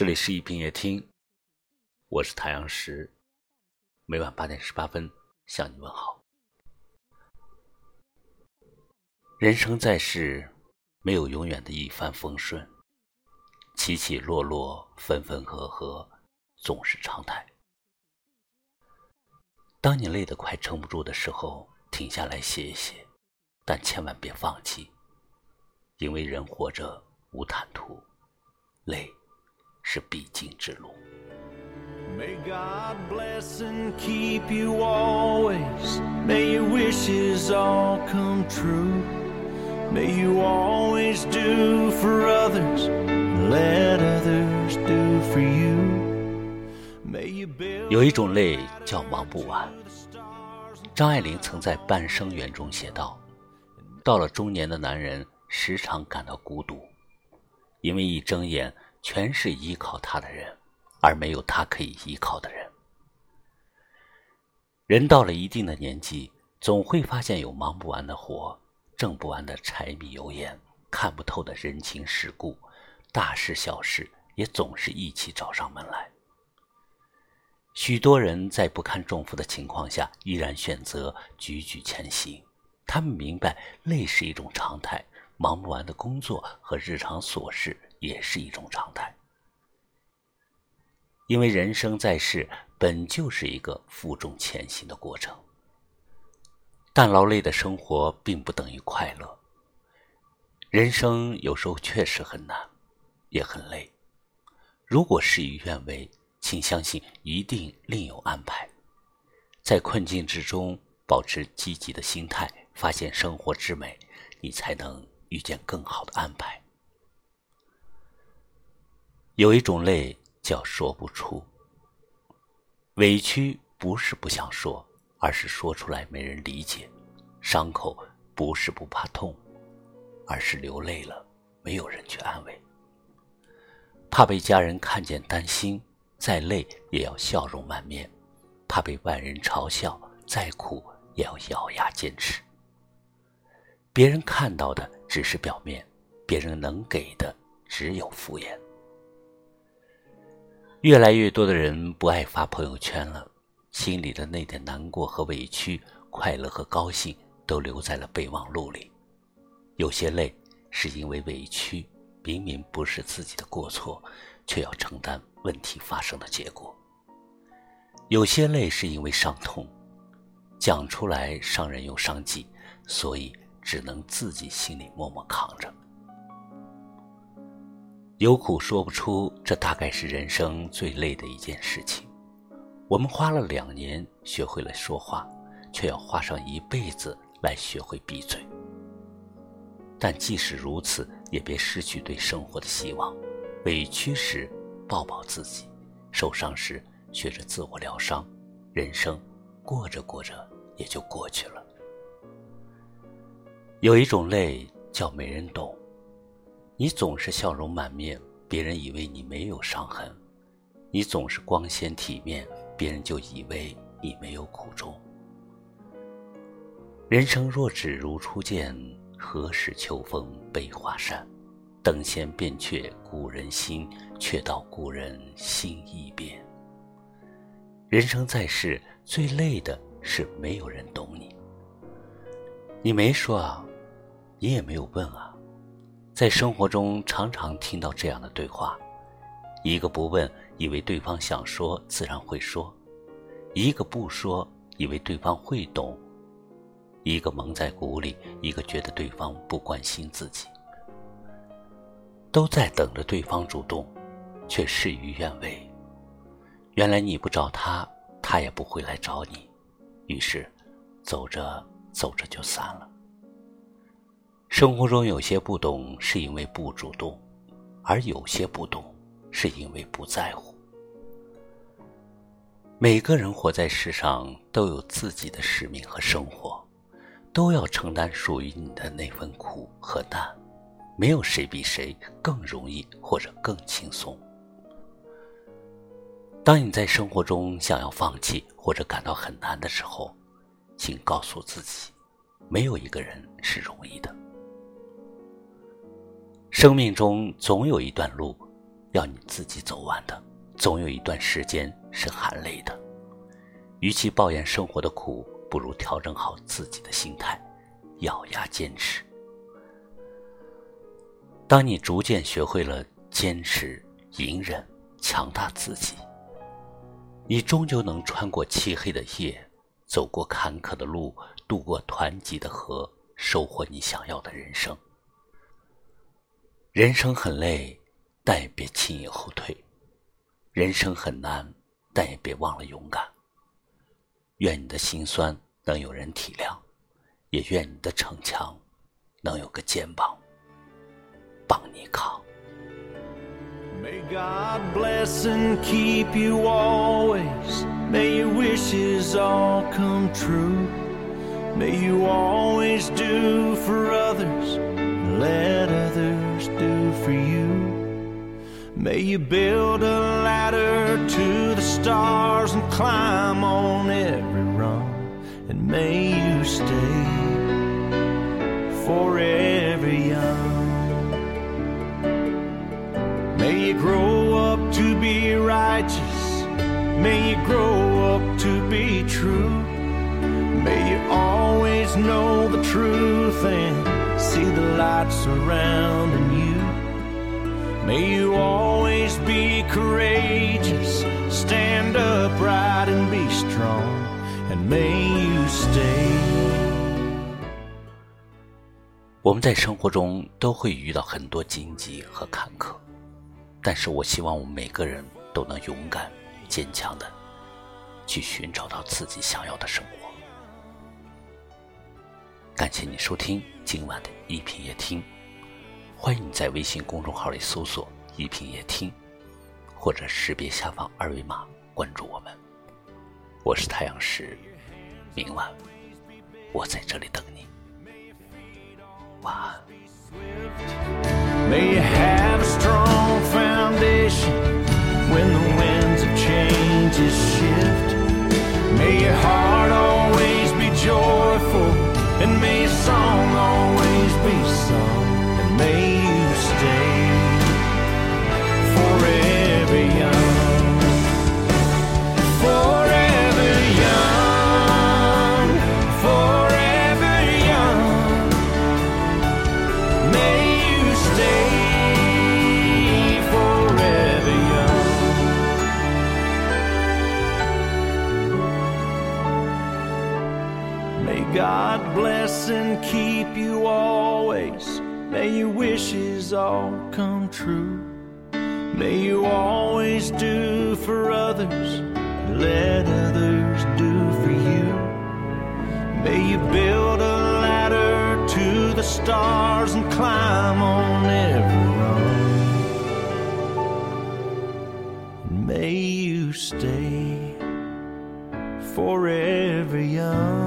这里是一品夜听，我是太阳石，每晚八点十八分向你问好。人生在世，没有永远的一帆风顺，起起落落，分分合合，总是常态。当你累得快撑不住的时候，停下来歇一歇，但千万别放弃，因为人活着无坦途，累。是必经之路。May God bless and keep you always. May your wishes all come true. May you always do for others. Let others do for you. may you be 有一种累叫忙不完。张爱玲曾在《半生缘》中写道：“到了中年的男人，时常感到孤独，因为一睁眼。”全是依靠他的人，而没有他可以依靠的人。人到了一定的年纪，总会发现有忙不完的活，挣不完的柴米油盐，看不透的人情世故，大事小事也总是一起找上门来。许多人在不堪重负的情况下，依然选择踽踽前行。他们明白，累是一种常态，忙不完的工作和日常琐事。也是一种常态，因为人生在世本就是一个负重前行的过程。但劳累的生活并不等于快乐。人生有时候确实很难，也很累。如果事与愿违，请相信一定另有安排。在困境之中保持积极的心态，发现生活之美，你才能遇见更好的安排。有一种累叫说不出。委屈不是不想说，而是说出来没人理解；伤口不是不怕痛，而是流泪了没有人去安慰。怕被家人看见担心，再累也要笑容满面；怕被外人嘲笑，再苦也要咬牙坚持。别人看到的只是表面，别人能给的只有敷衍。越来越多的人不爱发朋友圈了，心里的那点难过和委屈、快乐和高兴都留在了备忘录里。有些累是因为委屈，明明不是自己的过错，却要承担问题发生的结果；有些累是因为伤痛，讲出来伤人又伤己，所以只能自己心里默默扛着。有苦说不出，这大概是人生最累的一件事情。我们花了两年学会了说话，却要花上一辈子来学会闭嘴。但即使如此，也别失去对生活的希望。委屈时抱抱自己，受伤时学着自我疗伤。人生过着过着也就过去了。有一种累叫没人懂。你总是笑容满面，别人以为你没有伤痕；你总是光鲜体面，别人就以为你没有苦衷。人生若只如初见，何事秋风悲画扇？等闲变却故人心，却道故人心易变。人生在世，最累的是没有人懂你。你没说啊，你也没有问啊。在生活中，常常听到这样的对话：一个不问，以为对方想说，自然会说；一个不说，以为对方会懂；一个蒙在鼓里，一个觉得对方不关心自己，都在等着对方主动，却事与愿违。原来你不找他，他也不会来找你，于是，走着走着就散了。生活中有些不懂，是因为不主动；而有些不懂，是因为不在乎。每个人活在世上，都有自己的使命和生活，都要承担属于你的那份苦和难。没有谁比谁更容易或者更轻松。当你在生活中想要放弃或者感到很难的时候，请告诉自己，没有一个人是容易的。生命中总有一段路，要你自己走完的，总有一段时间是含泪的。与其抱怨生活的苦，不如调整好自己的心态，咬牙坚持。当你逐渐学会了坚持、隐忍、强大自己，你终究能穿过漆黑的夜，走过坎坷的路，渡过湍急的河，收获你想要的人生。人生很累，但也别轻易后退；人生很难，但也别忘了勇敢。愿你的心酸能有人体谅，也愿你的逞强能有个肩膀帮你扛。May God bless and keep you always. May your wishes all come true. May you always do for others, let others do for you. May you build a ladder to the stars and climb on every rung. And may you stay forever young. May you grow up to be righteous. May you grow up to be true. May you always know the truth and see the light surrounding you. May you always be courageous, stand upright and be strong, and may you stay. 我们在生活中都会遇到很多荆棘和坎坷，但是我希望我们每个人都能勇敢、坚强的去寻找到自己想要的生活。感谢你收听今晚的一品夜听。欢迎你在微信公众号里搜索“一品夜听”，或者识别下方二维码关注我们。我是太阳石，明晚我在这里等你。晚安。May God bless and keep you always. May your wishes all come true. May you always do for others, let others do for you. May you build a ladder to the stars and climb on every rung. May you stay forever young.